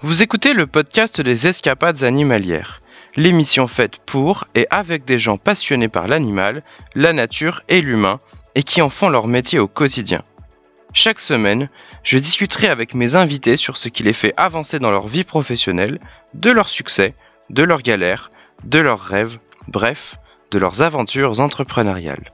Vous écoutez le podcast des escapades animalières, l'émission faite pour et avec des gens passionnés par l'animal, la nature et l'humain, et qui en font leur métier au quotidien. Chaque semaine, je discuterai avec mes invités sur ce qui les fait avancer dans leur vie professionnelle, de leurs succès, de leurs galères, de leurs rêves, bref, de leurs aventures entrepreneuriales.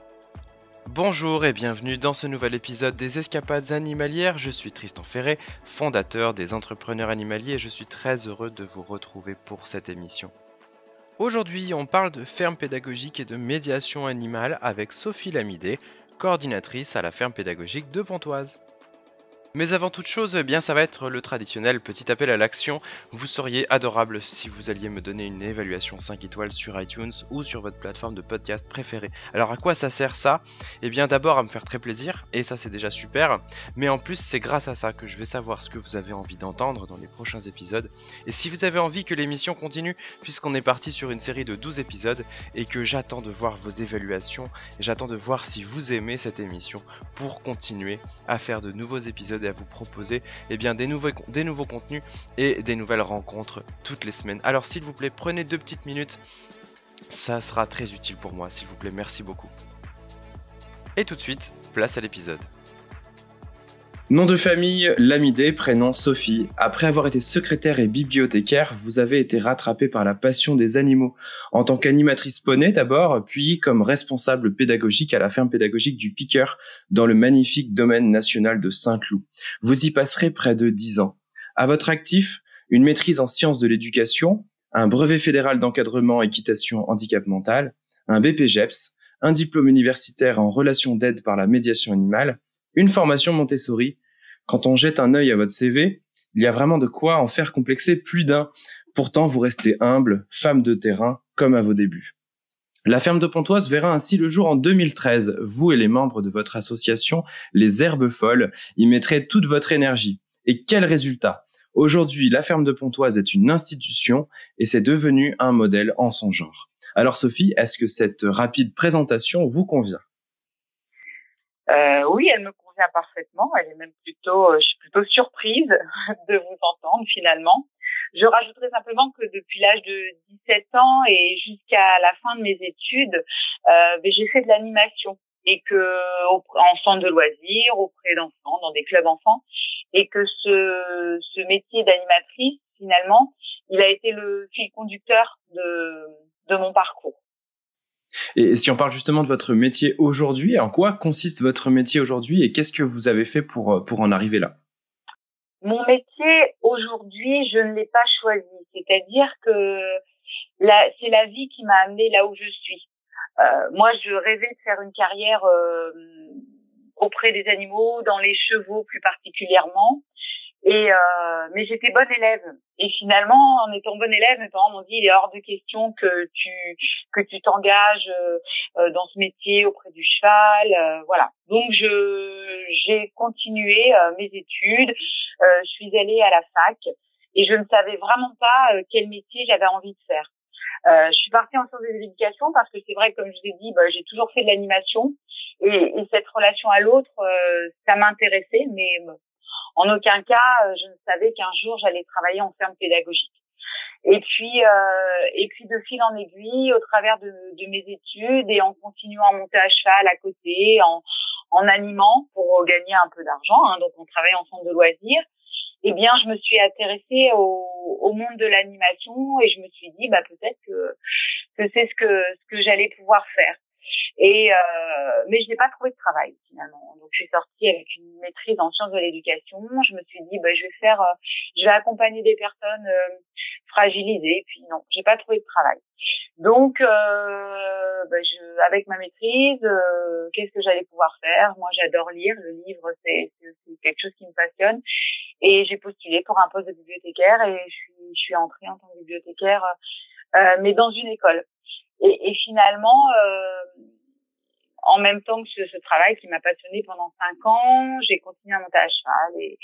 Bonjour et bienvenue dans ce nouvel épisode des Escapades animalières. Je suis Tristan Ferré, fondateur des entrepreneurs animaliers et je suis très heureux de vous retrouver pour cette émission. Aujourd'hui, on parle de ferme pédagogique et de médiation animale avec Sophie Lamidé, coordinatrice à la ferme pédagogique de Pontoise. Mais avant toute chose, eh bien ça va être le traditionnel petit appel à l'action. Vous seriez adorable si vous alliez me donner une évaluation 5 étoiles sur iTunes ou sur votre plateforme de podcast préférée. Alors à quoi ça sert ça? Eh bien d'abord à me faire très plaisir, et ça c'est déjà super, mais en plus c'est grâce à ça que je vais savoir ce que vous avez envie d'entendre dans les prochains épisodes. Et si vous avez envie que l'émission continue, puisqu'on est parti sur une série de 12 épisodes, et que j'attends de voir vos évaluations, j'attends de voir si vous aimez cette émission pour continuer à faire de nouveaux épisodes à vous proposer eh bien, des, nouveaux, des nouveaux contenus et des nouvelles rencontres toutes les semaines. Alors s'il vous plaît, prenez deux petites minutes, ça sera très utile pour moi, s'il vous plaît, merci beaucoup. Et tout de suite, place à l'épisode. Nom de famille, Lamidé, prénom Sophie. Après avoir été secrétaire et bibliothécaire, vous avez été rattrapée par la passion des animaux. En tant qu'animatrice poney d'abord, puis comme responsable pédagogique à la ferme pédagogique du Piqueur dans le magnifique domaine national de Saint-Cloud. Vous y passerez près de dix ans. À votre actif, une maîtrise en sciences de l'éducation, un brevet fédéral d'encadrement équitation handicap mental, un BPGEPS, un diplôme universitaire en relations d'aide par la médiation animale, une formation Montessori. Quand on jette un œil à votre CV, il y a vraiment de quoi en faire complexer plus d'un. Pourtant, vous restez humble, femme de terrain, comme à vos débuts. La ferme de Pontoise verra ainsi le jour en 2013. Vous et les membres de votre association, les Herbes Folles, y mettrez toute votre énergie. Et quel résultat Aujourd'hui, la ferme de Pontoise est une institution et c'est devenu un modèle en son genre. Alors Sophie, est-ce que cette rapide présentation vous convient? Euh, Oui, elle me parfaitement. Elle est même plutôt, euh, je suis plutôt surprise de vous entendre finalement. Je rajouterai simplement que depuis l'âge de 17 ans et jusqu'à la fin de mes études, euh, ben, j'ai fait de l'animation et que en centre de loisirs, auprès d'enfants, dans des clubs enfants, et que ce, ce métier d'animatrice, finalement, il a été le fil conducteur de, de mon parcours. Et si on parle justement de votre métier aujourd'hui, en quoi consiste votre métier aujourd'hui et qu'est-ce que vous avez fait pour, euh, pour en arriver là? Mon métier aujourd'hui, je ne l'ai pas choisi. C'est-à-dire que c'est la vie qui m'a amené là où je suis. Euh, moi, je rêvais de faire une carrière euh, auprès des animaux, dans les chevaux plus particulièrement. Et euh, mais j'étais bonne élève. Et finalement, en étant bonne élève, mes parents m'ont dit il est hors de question que tu que tu t'engages euh, euh dans ce métier auprès du cheval, euh, voilà. Donc je j'ai continué euh, mes études. je suis allée à la fac et je ne savais vraiment pas quel métier j'avais envie de faire. Euh, je suis partie en sciences de l'éducation parce que c'est vrai, comme je vous ai dit, bah, j'ai toujours fait de l'animation et, et, cette relation à l'autre, euh, ça m'intéressait, mais en aucun cas, euh, je ne savais qu'un jour j'allais travailler en ferme pédagogique. Et puis, euh, et puis de fil en aiguille, au travers de, mes études et en continuant à monter à cheval à côté, en, en animant pour gagner un peu d'argent, hein, donc on travaille en centre de loisirs. Eh bien, je me suis intéressée au, au monde de l'animation et je me suis dit, bah peut-être que, que c'est ce que ce que j'allais pouvoir faire. Et euh, mais je n'ai pas trouvé de travail finalement. Donc je suis sortie avec une maîtrise en sciences de l'éducation. Je me suis dit bah je vais faire, euh, je vais accompagner des personnes euh, fragilisées. Puis non, j'ai pas trouvé de travail. Donc euh, bah, je, avec ma maîtrise, euh, qu'est-ce que j'allais pouvoir faire? Moi j'adore lire. Le livre c'est quelque chose qui me passionne. Et j'ai postulé pour un poste de bibliothécaire et je suis, je suis entrée en tant que bibliothécaire, mais dans une école. Et, et finalement, euh, en même temps que ce, ce travail qui m'a passionné pendant cinq ans, j'ai continué à monter à cheval et,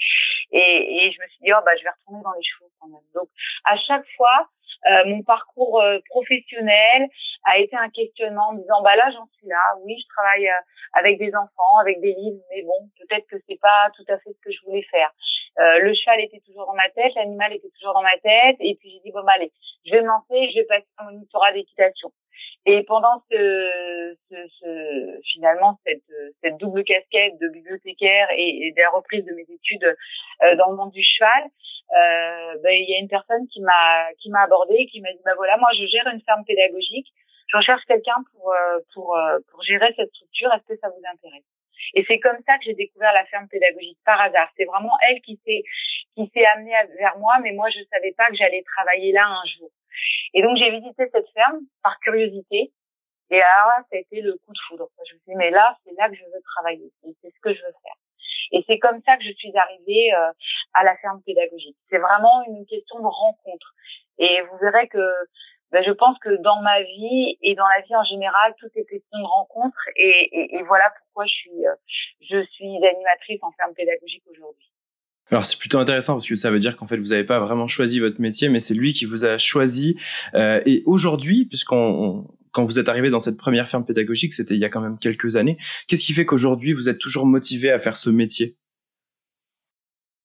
et, et, je me suis dit, oh, bah, je vais retourner dans les chevaux quand même. Donc, à chaque fois, euh, mon parcours euh, professionnel a été un questionnement en me disant, bah là, j'en suis là. Oui, je travaille euh, avec des enfants, avec des livres, mais bon, peut-être que c'est pas tout à fait ce que je voulais faire. le cheval était toujours dans ma tête, l'animal était toujours dans ma tête, et puis j'ai dit bon bah, allez, je vais me lancer, je vais passer un monitorat d'équitation. Et pendant ce, ce, ce, finalement cette, cette double casquette de bibliothécaire et, et de la reprise de mes études euh, dans le monde du cheval, euh, ben, il y a une personne qui m'a qui m'a abordé qui m'a dit bah voilà moi je gère une ferme pédagogique, je recherche quelqu'un pour euh, pour euh, pour gérer cette structure, est-ce que ça vous intéresse? Et c'est comme ça que j'ai découvert la ferme pédagogique par hasard. C'est vraiment elle qui s'est qui s'est amenée vers moi, mais moi je savais pas que j'allais travailler là un jour. Et donc j'ai visité cette ferme par curiosité. Et là, ça a été le coup de foudre. Je me suis dit, mais là, c'est là que je veux travailler. C'est ce que je veux faire. Et c'est comme ça que je suis arrivée euh, à la ferme pédagogique. C'est vraiment une question de rencontre. Et vous verrez que ben, je pense que dans ma vie et dans la vie en général, tout est question de rencontre. Et, et, et voilà pourquoi je suis, euh, je suis animatrice en ferme pédagogique aujourd'hui. Alors c'est plutôt intéressant parce que ça veut dire qu'en fait vous n'avez pas vraiment choisi votre métier, mais c'est lui qui vous a choisi. Euh, et aujourd'hui, puisqu'on quand vous êtes arrivé dans cette première ferme pédagogique, c'était il y a quand même quelques années. Qu'est-ce qui fait qu'aujourd'hui vous êtes toujours motivé à faire ce métier?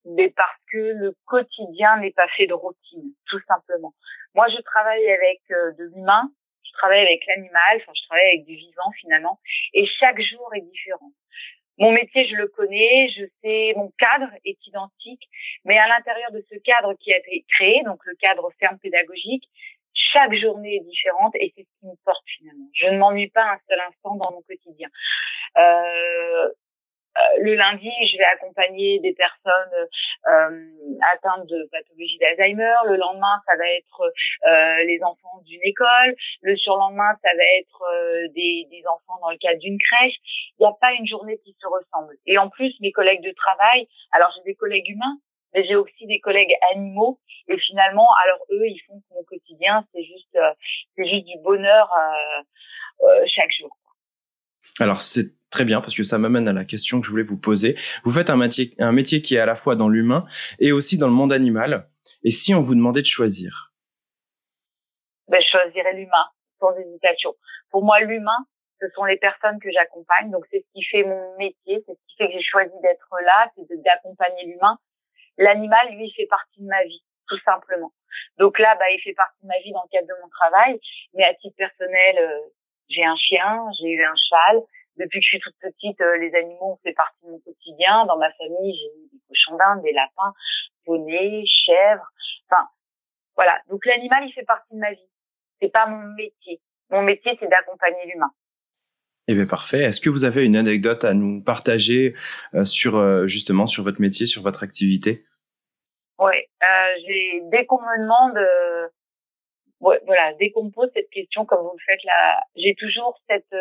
Mais parce que le quotidien n'est pas fait de routine, tout simplement. Moi, je travaille avec euh, de l'humain, je travaille avec l'animal, enfin, je travaille avec du vivant finalement, et chaque jour est différent. Mon métier, je le connais, je sais, mon cadre est identique, mais à l'intérieur de ce cadre qui a été créé, donc le cadre ferme pédagogique, chaque journée est différente et c'est ce qui me porte finalement. Je ne m'ennuie pas un seul instant dans mon quotidien. Euh, le lundi, je vais accompagner des personnes euh, atteintes de pathologie d'Alzheimer. Le lendemain, ça va être euh, les enfants d'une école. Le surlendemain, ça va être euh, des, des, enfants dans le cadre d'une crèche. Il n'y a pas une journée qui se ressemble. Et en plus, mes collègues de travail, alors j'ai des collègues humains, mais j'ai aussi des collègues animaux. Et finalement, alors eux, ils font mon quotidien, c'est juste, c'est juste du bonheur chaque jour. Alors c'est très bien parce que ça m'amène à la question que je voulais vous poser. Vous faites un métier, un métier qui est à la fois dans l'humain et aussi dans le monde animal. Et si on vous demandait de choisir? Ben, Je choisirais l'humain, sans hésitation. Pour moi, l'humain, ce sont les personnes que j'accompagne. Donc c'est ce qui fait mon métier, c'est ce qui fait que j'ai choisi d'être là, c'est d'accompagner l'humain. L'animal, lui, fait partie de ma vie, tout simplement. Donc là, bah, il fait partie de ma vie dans le cadre de mon travail. Mais à titre personnel, euh, j'ai un chien, j'ai eu un cheval, depuis que je suis toute petite, euh, les animaux ont fait partie de mon quotidien. Dans ma famille, j'ai eu des cochons d'Inde, des lapins, poneys, chèvres. Enfin, voilà. Donc l'animal, il fait partie de ma vie. C'est pas mon métier. Mon métier, c'est d'accompagner l'humain. Eh bien parfait. Est-ce que vous avez une anecdote à nous partager euh, sur euh, justement sur votre métier, sur votre activité? Oui, euh, j'ai dès qu'on me demande, ouais, voilà, dès qu'on me pose cette question comme vous le faites là, j'ai toujours cette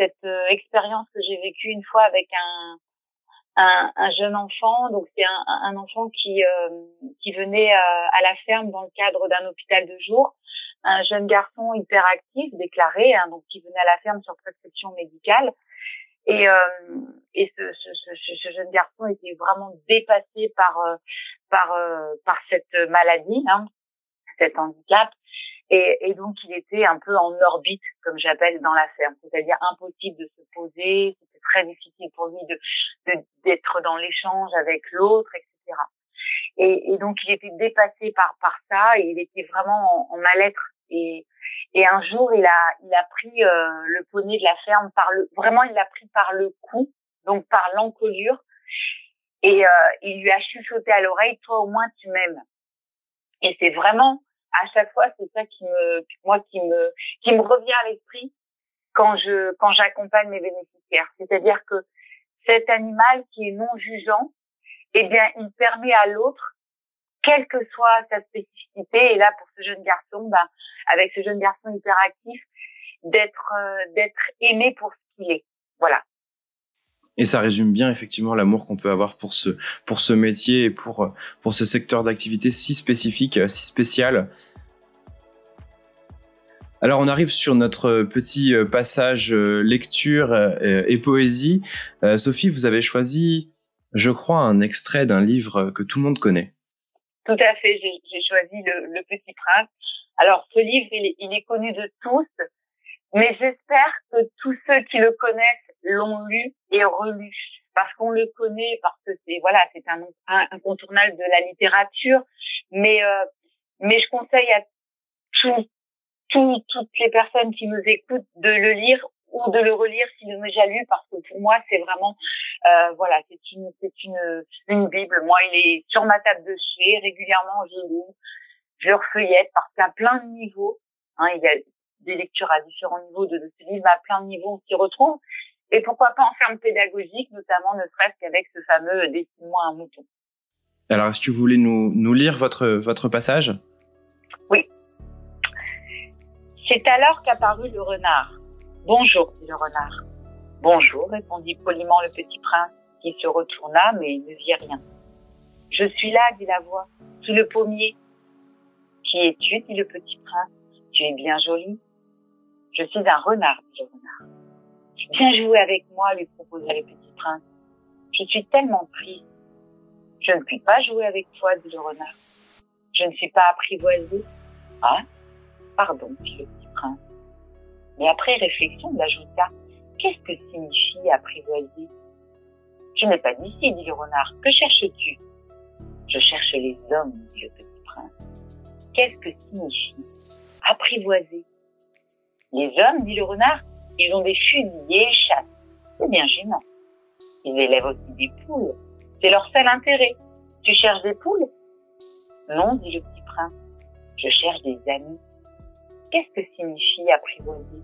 cette euh, expérience que j'ai vécue une fois avec un, un, un jeune enfant. Donc c'est un, un, enfant qui euh, qui venait euh, à la ferme dans le cadre d'un hôpital de jour. Un jeune garçon hyperactif, déclaré, hein, donc qui venait à la ferme sur prescription médicale. Et, et ce, jeune garçon était vraiment dépassé par par par cette maladie, hein, cet handicap. Et, et, donc, il était un peu en orbite, comme j'appelle dans la ferme, c'est-à-dire impossible de se poser, c'était très difficile pour lui de d'être dans l'échange avec l'autre, etc. Et, et, donc, il était dépassé par par ça, il était vraiment en, en mal-être. Et, et un jour, il a il a pris euh, le poney de la ferme par le vraiment, il l'a pris par le cou, donc par l'encolure, et euh, il lui a chuchoté à l'oreille, toi au moins tu m'aimes. Et c'est vraiment à chaque fois, c'est ça qui me, moi, qui me, qui me revient à l'esprit quand je, quand j'accompagne mes bénéficiaires. C'est-à-dire que cet animal qui est non jugeant, eh bien, il permet à l'autre, quelle que soit sa spécificité, et là, pour ce jeune garçon, ben, avec ce jeune garçon hyperactif, d'être, euh, d'être aimé pour ce qu'il est. Voilà. Et ça résume bien effectivement l'amour qu'on peut avoir pour ce, pour ce métier et pour, pour ce secteur d'activité si spécifique, si spécial. Alors on arrive sur notre petit euh, passage euh, lecture euh, et poésie. Sophie, vous avez choisi, je crois, un extrait d'un livre que tout le monde connaît. Tout à fait, j'ai choisi le, Petit Prince. Alors ce livre, il est connu de tous, mais j'espère que tous ceux qui le connaissent l'ont lu et relu. parce qu'on le connaît, parce que c'est voilà, c'est un, un, incontournable de la littérature. Mais euh, mais je conseille à tous, tous, toutes les personnes qui nous écoutent de le lire ou de le relire s'il n'est déjà lu parce que pour moi c'est vraiment euh, voilà c'est une c'est une une bible moi il est sur ma table de chevet régulièrement je lis je le refeuillette parce qu'à plein de niveaux hein, il y a des lectures à différents niveaux de, de ce livre à plein de niveaux on s'y retrouve et pourquoi pas en termes pédagogiques, notamment ne serait-ce qu'avec ce fameux dessine-moi un mouton. Alors, est-ce que vous voulez nous, nous lire votre, votre passage? Oui. C'est alors qu'apparut le renard. Bonjour, dit le renard. Bonjour, répondit poliment le petit prince, qui se retourna, mais ne vit rien. Je suis là, dit la voix, sous le pommier. Qui es-tu, dit le petit prince. Tu es bien joli. Je suis un renard, dit le renard. Viens jouer avec moi, lui proposa le petit prince. Je suis tellement triste. Je ne puis pas jouer avec toi, dit le renard. Je ne suis pas apprivoisé. Ah, pardon, dit le petit prince. Mais après réflexion, il ajouta, qu'est-ce que signifie apprivoiser Je n'ai pas d'ici, dit le renard. Que cherches-tu? Je cherche les hommes, dit le petit prince. Qu'est-ce que signifie apprivoiser Les hommes, dit le renard, ils ont des fusils et chassent. C'est bien gênant. Ils élèvent aussi des poules. C'est leur seul intérêt. Tu cherches des poules? Non, dit le petit prince. Je cherche des amis. Qu'est-ce que signifie apprivoiser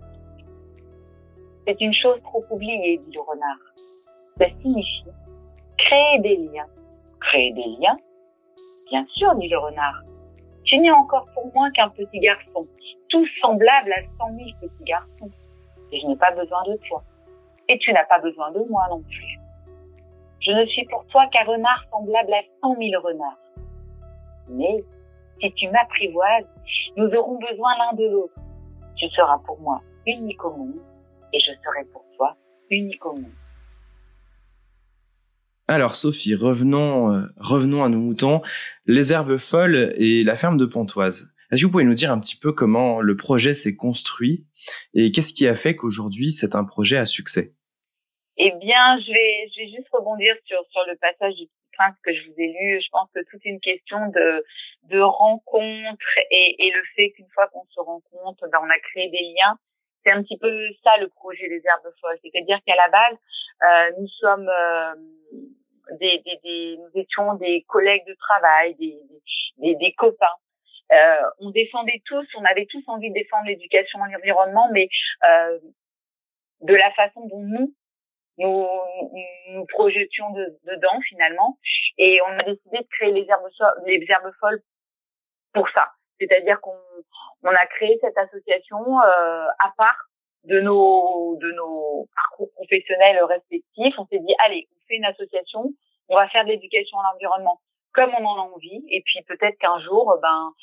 C'est une chose trop oubliée, dit le renard. Ça signifie créer des liens. Créer des liens? Bien sûr, dit le renard. Tu n'es encore pour moi qu'un petit garçon, tout semblable à cent mille petits garçons et je n'ai pas besoin de toi. Et tu n'as pas besoin de moi non plus. Je ne suis pour toi qu'un renard semblable à cent mille renards. Mais si tu m'apprivoises, nous aurons besoin l'un de l'autre. Tu seras pour moi unique au monde et je serai pour toi unique au monde. Alors Sophie, revenons, euh, revenons à nos moutons, les herbes folles et la ferme de Pontoise. Est-ce que vous pouvez nous dire un petit peu comment le projet s'est construit et qu'est-ce qui a fait qu'aujourd'hui c'est un projet à succès? Eh bien, je vais, je vais juste rebondir sur, sur le passage du prince que je vous ai lu. Je pense que toute une question de, de rencontre et, et le fait qu'une fois qu'on se rencontre, ben, on a créé des liens. C'est un petit peu ça le projet des herbes folles. C'est-à-dire qu'à la base, euh, nous sommes euh, des, des, des, nous étions des collègues de travail, des, des, des copains. Euh, on défendait tous, on avait tous envie de défendre l'éducation et l'environnement, mais euh, de la façon dont nous, nous, nous projetions dedans finalement. Et on a décidé de créer les herbes, les herbes folles pour ça. C'est-à-dire qu'on on a créé cette association euh, à part de nos de nos parcours professionnels respectifs. On s'est dit allez, on fait une association, on va faire de l'éducation à l'environnement comme on en a envie. Et puis peut-être qu'un jour, ben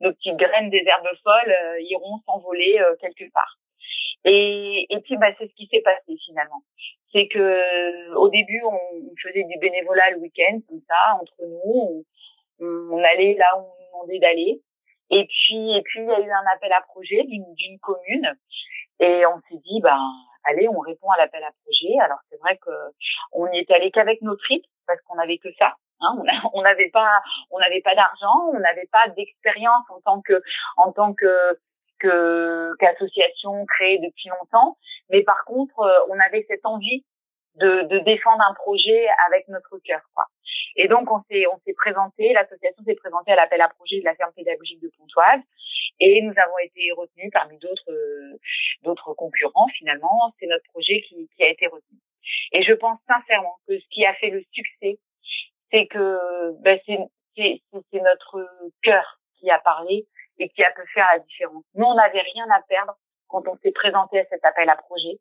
nos petites graines des herbes folles euh, iront s'envoler euh, quelque part. Et, et puis bah, c'est ce qui s'est passé finalement. C'est que au début on, faisait du bénévolat le week-end comme ça entre nous, on, allait là où on demandait d'aller. Et puis et puis il y a eu un appel à projet d'une commune et on s'est dit ben allez on répond à l'appel à projet. Alors c'est vrai que on n'y est allé qu'avec nos tripes parce qu'on avait que ça. Hein, on n'avait pas, on n'avait pas d'argent, on n'avait pas d'expérience en tant que, en tant que que qu'association créée depuis longtemps. Mais par contre, euh, on avait cette envie de, de défendre un projet avec notre cœur. Quoi. Et donc, on s'est on s'est présenté, l'association s'est présentée à l'appel à projet de la ferme pédagogique de Pontoise, et nous avons été retenus parmi d'autres d'autres concurrents. Finalement, c'est notre projet qui, qui a été retenu. Et je pense sincèrement que ce qui a fait le succès c'est que ben, c'est notre cœur qui a parlé et qui a pu faire la différence. Nous, on n'avait rien à perdre quand on s'est présenté à cet appel à projet.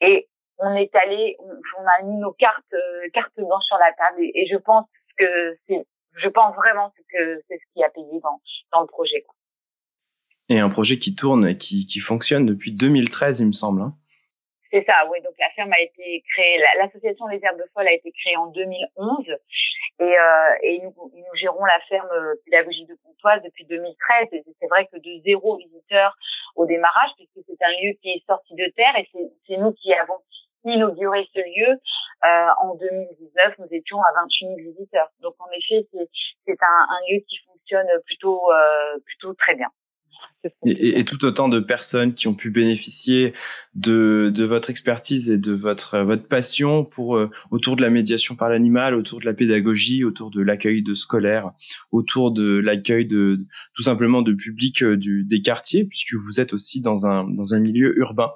Et on est allé, on, a mis nos cartes, euh, cartes blanches sur la table. Et, je pense que c'est, je pense vraiment que c'est ce qui a payé dans, dans le projet. Et un projet qui tourne, qui, qui fonctionne depuis 2013, il me semble. Hein. C'est ça, oui. Donc la ferme a été créée, l'association Les Herbes Folles a été créée en 2011 et, euh, et nous, nous, gérons la ferme euh, pédagogique de Pontoise depuis 2013. Et c'est vrai que de zéro visiteur au démarrage, puisque c'est un lieu qui est sorti de terre et c'est nous qui avons inauguré ce lieu, euh, en 2019, nous étions à 28 000 visiteurs. Donc en effet, c'est un, un, lieu qui fonctionne plutôt euh, plutôt très bien. Et, et, tout autant de personnes qui ont pu bénéficier de, de votre expertise et de votre votre passion pour euh, autour de la médiation par l'animal, autour de la pédagogie, autour de l'accueil de scolaires, autour de l'accueil de tout simplement de public euh, du, des quartiers, puisque vous êtes aussi dans un dans un milieu urbain.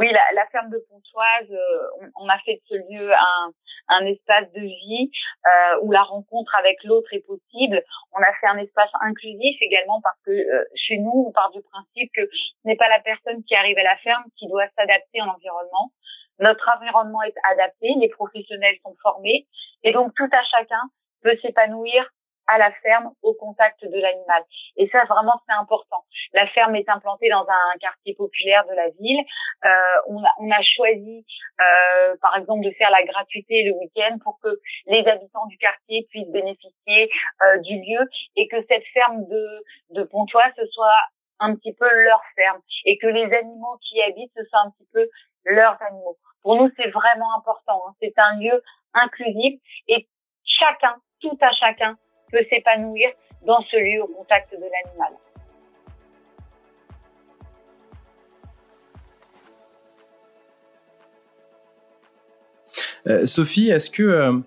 Oui, la, la, ferme de Pontoise, euh, on, a fait de ce lieu un, un espace de vie euh, où la rencontre avec l'autre est possible. On a fait un espace inclusif également parce que euh, chez nous, on part du principe que ce n'est pas la personne qui arrive à la ferme qui doit s'adapter à l'environnement. Notre environnement est adapté, les professionnels sont formés et donc tout à chacun peut s'épanouir à la ferme au contact de l'animal. Et ça, vraiment, c'est important. La ferme est implantée dans un quartier populaire de la ville. Euh, on, a, on, a, choisi, euh, par exemple, de faire la gratuité le week-end pour que les habitants du quartier puissent bénéficier euh, du lieu et que cette ferme de, de Pontoise, ce soit un petit peu leur ferme et que les animaux qui y habitent, ce soit un petit peu leurs animaux. Pour nous, c'est vraiment important. Hein. C'est un lieu inclusif et chacun, tout à chacun, peut s'épanouir dans ce lieu au contact de l'animal. Euh, Sophie, est-ce que euh,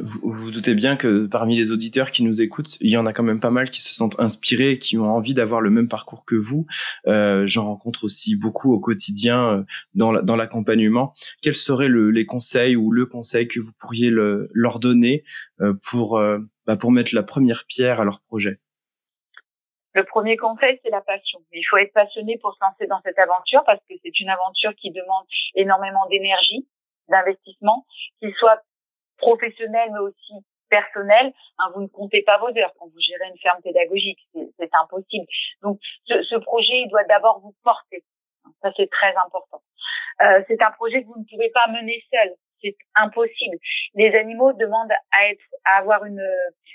vous, vous doutez bien que parmi les auditeurs qui nous écoutent, il y en a quand même pas mal qui se sentent inspirés, qui ont envie d'avoir le même parcours que vous. Euh, J'en rencontre aussi beaucoup au quotidien euh, dans l'accompagnement. Quels seraient le, les conseils ou le conseil que vous pourriez le, leur donner euh, pour, euh, bah pour mettre la première pierre à leur projet? Le premier conseil, c'est la passion. Il faut être passionné pour se lancer dans cette aventure parce que c'est une aventure qui demande énormément d'énergie, d'investissement, qu'il soit professionnel mais aussi personnel, hein, vous ne comptez pas vos heures quand vous gérez une ferme pédagogique, c'est impossible. Donc ce, ce, projet il doit d'abord vous porter, ça c'est très important. Euh, c'est un projet que vous ne pouvez pas mener seul, c'est impossible. Les animaux demandent à être, à avoir une,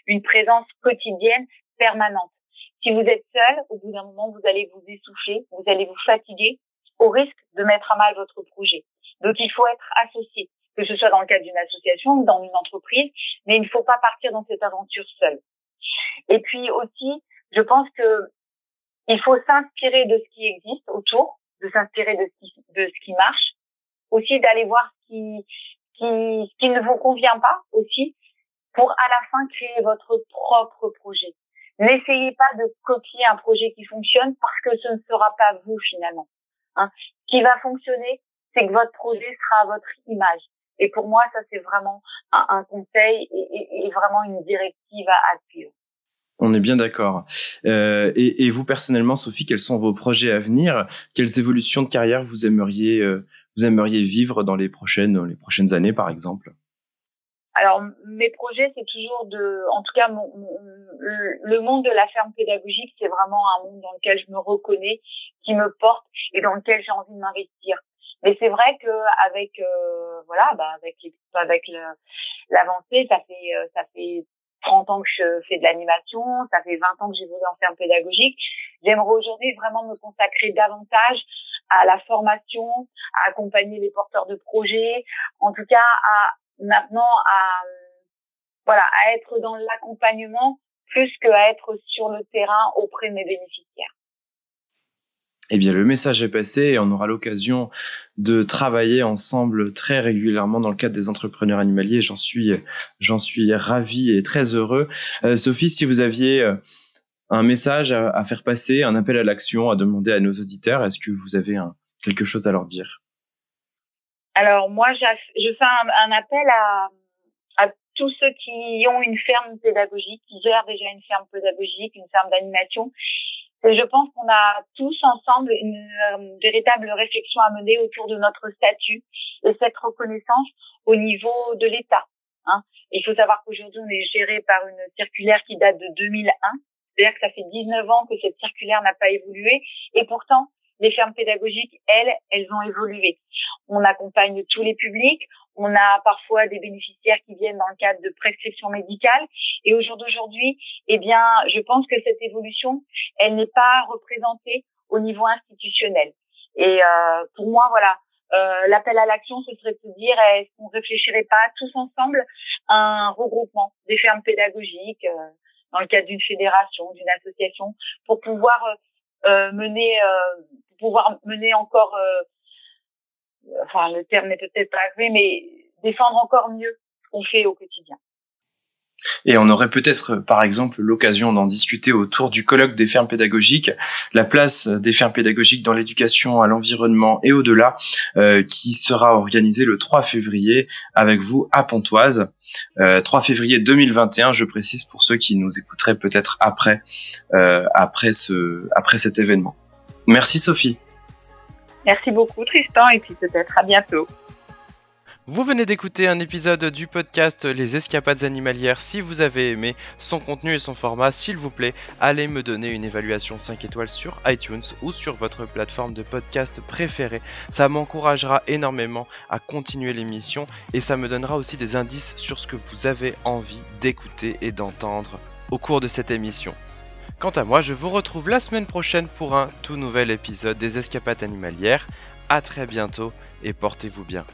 une présence quotidienne, permanente. Si vous êtes seul, au bout d'un moment, vous allez vous essouffler, vous allez vous fatiguer, au risque de mettre à mal votre projet. Donc il faut être associé que ce soit dans le cadre d'une association ou dans une entreprise, mais il ne faut pas partir dans cette aventure seule. Et puis aussi, je pense que il faut s'inspirer de ce qui existe autour, de s'inspirer de ce qui, de ce qui marche, aussi d'aller voir ce qui, qui, qui ne vous convient pas aussi, pour à la fin créer votre propre projet. N'essayez pas de copier un projet qui fonctionne parce que ce ne sera pas vous finalement. Hein. Ce qui va fonctionner, c'est que votre projet sera à votre image. Et pour moi, ça c'est vraiment un, un conseil et, et, vraiment une directive à, à suivre. On est bien d'accord. Euh, et, et, vous personnellement, Sophie, quels sont vos projets à venir? Quelles évolutions de carrière vous aimeriez euh, vous aimeriez vivre dans les prochaines les prochaines années, par exemple? Alors mes projets, c'est toujours de, en tout cas, mon, mon, le monde de la ferme pédagogique, c'est vraiment un monde dans lequel je me reconnais, qui me porte et dans lequel j'ai envie de m'investir. Mais c'est vrai que avec euh, voilà, bah avec avec l'avancée, ça fait euh, ça fait 30 ans que je fais de l'animation, ça fait 20 ans que j'ai voulu en ferme pédagogique. J'aimerais aujourd'hui vraiment me consacrer davantage à la formation, à accompagner les porteurs de projets, en tout cas à maintenant à voilà, à être dans l'accompagnement plus qu'à être sur le terrain auprès de mes bénéficiaires. Eh bien, le message est passé et on aura l'occasion de travailler ensemble très régulièrement dans le cadre des entrepreneurs animaliers. J'en suis, j'en suis ravi et très heureux. Euh, Sophie, si vous aviez euh, un message à, faire passer, un appel à l'action à demander à nos auditeurs, est-ce que vous avez quelque chose à leur dire? Alors moi, je fais un, un appel à, à tous ceux qui ont une ferme pédagogique, qui gèrent déjà une ferme pédagogique, une ferme d'animation et je pense qu'on a tous ensemble une euh, véritable réflexion à mener autour de notre statut et cette reconnaissance au niveau de l'État. Hein. Il faut savoir qu'aujourd'hui, on est géré par une circulaire qui date de 2001. C'est-à-dire que ça fait 19 ans que cette circulaire n'a pas évolué. Et pourtant, les fermes pédagogiques, elles, elles ont évolué. On accompagne tous les publics, on a parfois des bénéficiaires qui viennent dans le cadre de prescriptions médicales. Et au jour d'aujourd'hui, eh bien, je pense que cette évolution, elle n'est pas représentée au niveau institutionnel. Et euh, pour moi, voilà, Euh, L'appel à l'action, ce serait de dire, est-ce qu'on réfléchirait pas tous ensemble à un regroupement des fermes pédagogiques euh, dans le cadre d'une fédération, d'une association, pour pouvoir euh, euh mener, euh, pour pouvoir mener encore, enfin le terme n'est peut-être pas vrai, mais défendre encore mieux ce qu'on fait au quotidien. Et on aurait peut-être, par exemple, l'occasion d'en discuter autour du colloque des fermes pédagogiques, la place des fermes pédagogiques dans l'éducation à l'environnement et au-delà, euh, qui sera organisé le 3 février avec vous à Pontoise. Euh, 3 février 2021, je précise pour ceux qui nous écouteraient peut-être après, euh, après, ce, après cet événement. Merci Sophie. Merci beaucoup Tristan et puis peut-être à bientôt. Vous venez d'écouter un épisode du podcast Les Escapades Animalières. Si vous avez aimé son contenu et son format, s'il vous plaît, allez me donner une évaluation 5 étoiles sur iTunes ou sur votre plateforme de podcast préférée. Ça m'encouragera énormément à continuer l'émission et ça me donnera aussi des indices sur ce que vous avez envie d'écouter et d'entendre au cours de cette émission. Quant à moi, je vous retrouve la semaine prochaine pour un tout nouvel épisode des Escapades Animalières. A très bientôt et portez-vous bien.